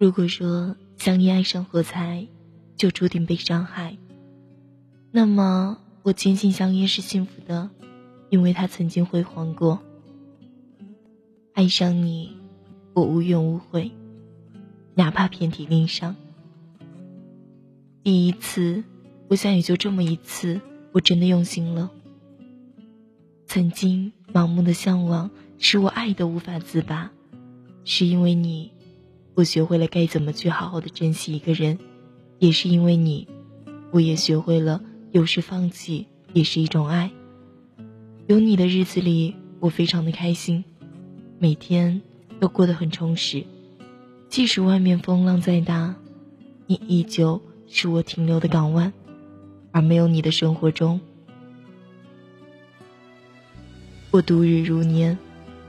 如果说相依爱上火柴，就注定被伤害，那么我坚信香烟是幸福的，因为它曾经辉煌过。爱上你，我无怨无悔，哪怕遍体鳞伤。第一次，我想也就这么一次，我真的用心了。曾经盲目的向往，使我爱的无法自拔，是因为你，我学会了该怎么去好好的珍惜一个人，也是因为你，我也学会了有时放弃也是一种爱。有你的日子里，我非常的开心，每天都过得很充实，即使外面风浪再大，你依旧。是我停留的港湾，而没有你的生活中，我度日如年。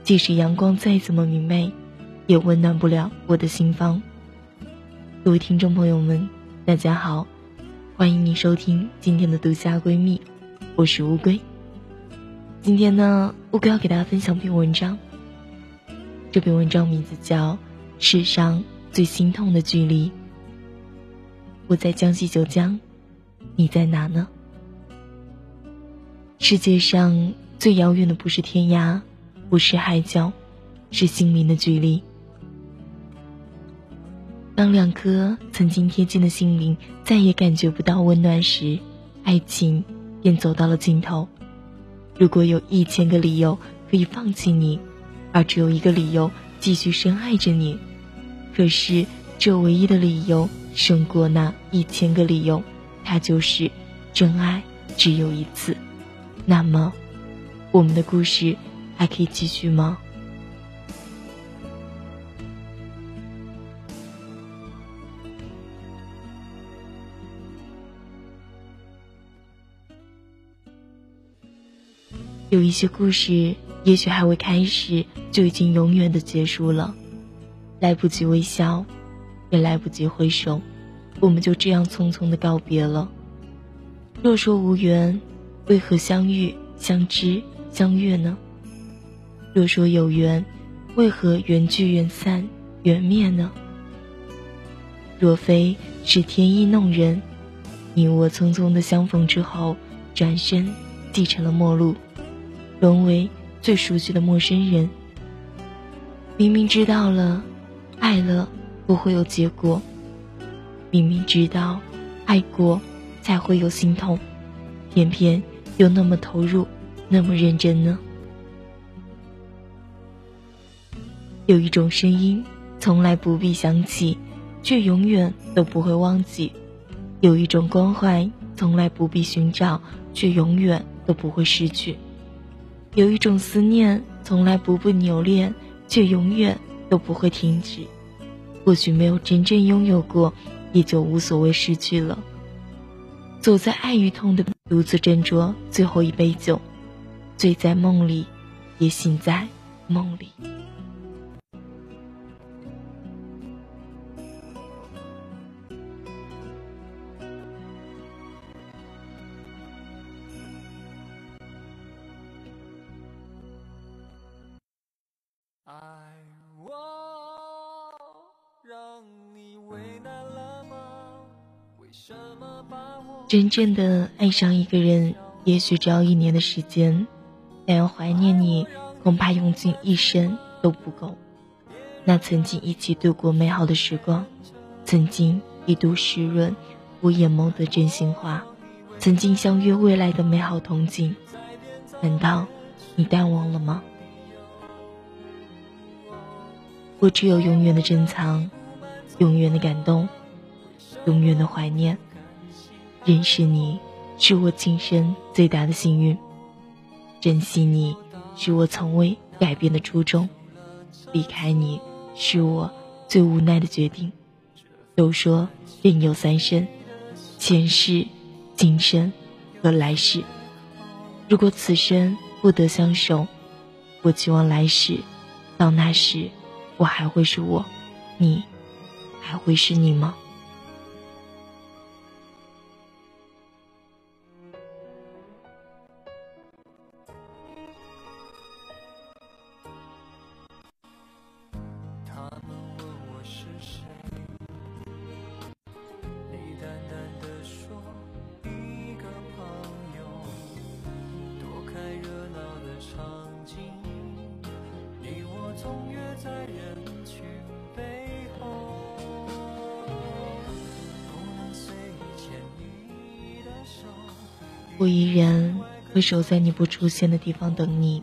即使阳光再怎么明媚，也温暖不了我的心房。各位听众朋友们，大家好，欢迎你收听今天的独家闺蜜，我是乌龟。今天呢，乌龟要给大家分享篇文章。这篇文章名字叫《世上最心痛的距离》。我在江西九江，你在哪呢？世界上最遥远的不是天涯，不是海角，是心灵的距离。当两颗曾经贴近的心灵再也感觉不到温暖时，爱情便走到了尽头。如果有一千个理由可以放弃你，而只有一个理由继续深爱着你，可是这唯一的理由。胜过那一千个理由，它就是真爱只有一次。那么，我们的故事还可以继续吗？有一些故事，也许还未开始，就已经永远的结束了，来不及微笑。也来不及挥手，我们就这样匆匆的告别了。若说无缘，为何相遇、相知、相悦呢？若说有缘，为何缘聚缘散、缘灭呢？若非是天意弄人，你我匆匆的相逢之后，转身继承了陌路，沦为最熟悉的陌生人。明明知道了，爱了。不会有结果。明明知道爱过才会有心痛，偏偏又那么投入，那么认真呢？有一种声音，从来不必想起，却永远都不会忘记；有一种关怀，从来不必寻找，却永远都不会失去；有一种思念，从来不被留恋，却永远都不会停止。或许没有真正拥有过，也就无所谓失去了。走在爱与痛的，独自斟酌最后一杯酒，醉在梦里，也醒在梦里。真正的爱上一个人，也许只要一年的时间，但要怀念你，恐怕用尽一生都不够。那曾经一起度过美好的时光，曾经一度湿润我眼眸的真心话，曾经相约未来的美好憧憬，难道你淡忘了吗？我只有永远的珍藏，永远的感动，永远的怀念。认识你，是我今生最大的幸运；珍惜你，是我从未改变的初衷；离开你，是我最无奈的决定。都说人有三生，前世、今生和来世。如果此生不得相守，我期望来世，到那时，我还会是我，你还会是你吗？我依然会守在你不出现的地方等你，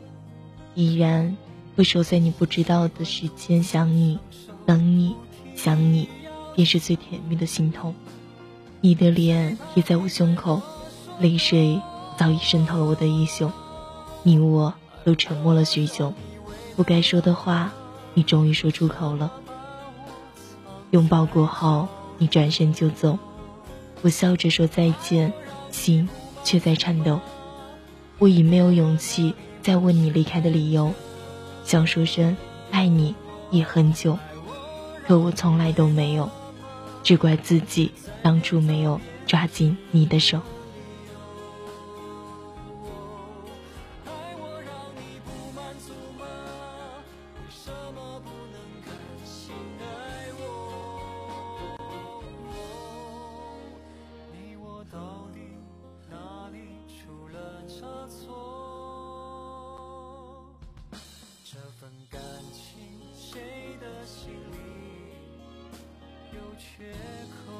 依然会守在你不知道的时间想你，等你，想你，便是最甜蜜的心痛。你的脸贴在我胸口，泪水早已渗透了我的衣袖。你我都沉默了许久，不该说的话，你终于说出口了。拥抱过后，你转身就走，我笑着说再见，心。却在颤抖，我已没有勇气再问你离开的理由，想说声爱你也很久，可我从来都没有，只怪自己当初没有抓紧你的手。缺口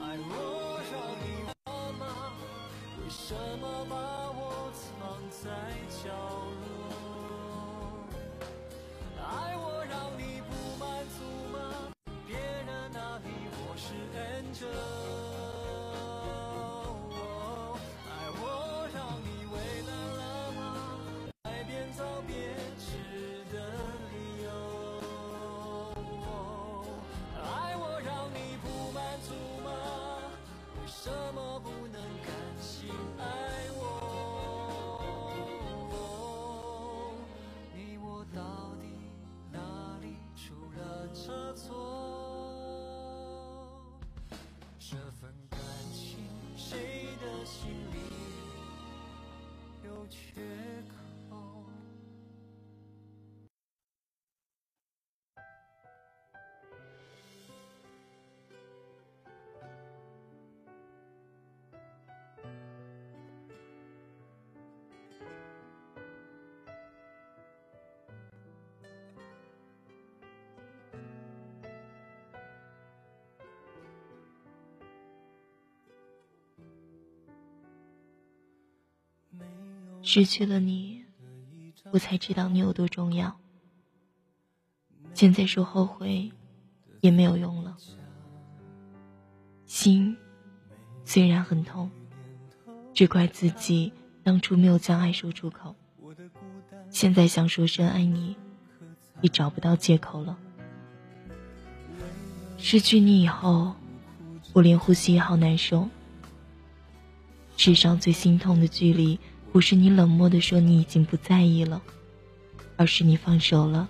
爱我让你妈妈为什么把我藏在角落？失去了你，我才知道你有多重要。现在说后悔，也没有用了。心虽然很痛，只怪自己当初没有将爱说出口。现在想说声爱你，也找不到借口了。失去你以后，我连呼吸也好难受。世上最心痛的距离。不是你冷漠的说你已经不在意了，而是你放手了，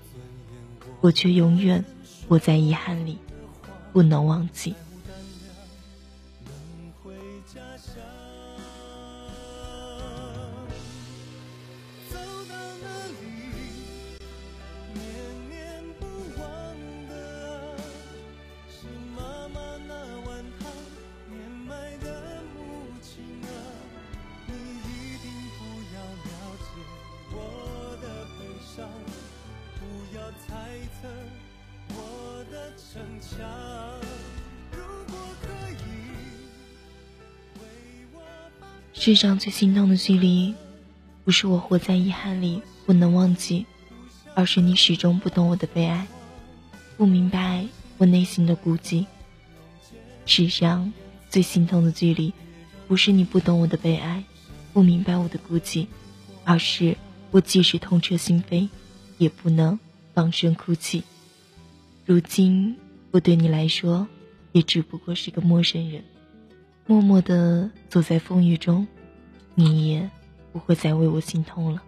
我却永远活在遗憾里，不能忘记。世上最心痛的距离，不是我活在遗憾里不能忘记，而是你始终不懂我的悲哀，不明白我内心的孤寂。世上最心痛的距离，不是你不懂我的悲哀，不明白我的孤寂，而是我即使痛彻心扉，也不能放声哭泣。如今我对你来说，也只不过是个陌生人，默默地走在风雨中。你也不会再为我心痛了。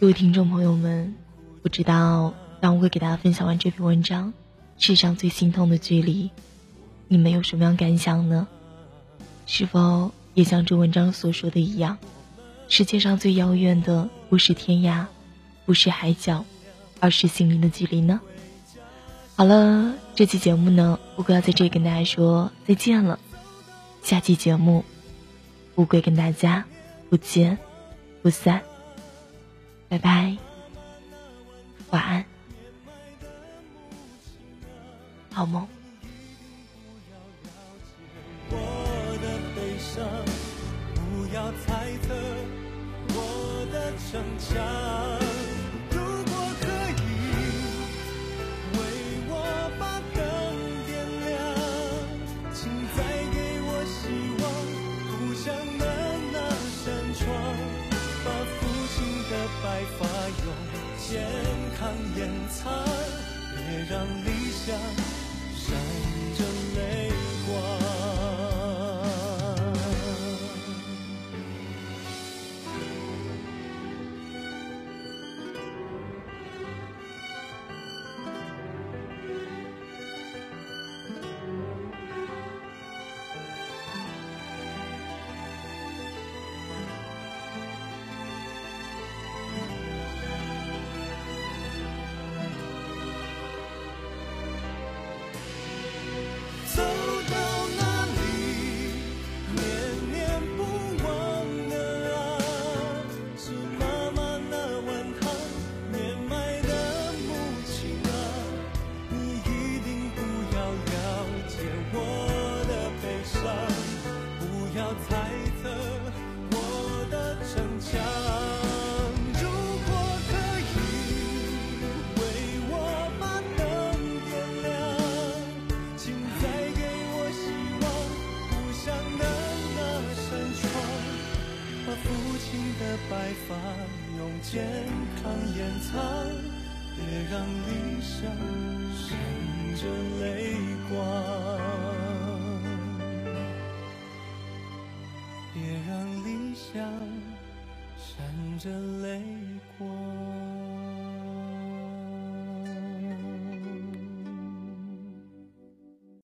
各位听众朋友们，不知道当我会给大家分享完这篇文章，世上最心痛的距离，你们有什么样感想呢？是否也像这文章所说的一样，世界上最遥远的不是天涯，不是海角，而是心灵的距离呢？好了，这期节目呢，乌龟要在这里跟大家说再见了。下期节目，乌龟跟大家不见不散。拜拜，晚安，好梦。康掩藏，别让理想闪着泪光。我的悲伤不要猜测我的逞强如果可以为我把灯点亮请再给我希望故乡的那扇窗把父亲的白发用健康掩藏。别让理想闪着泪光，别让理想闪着泪光。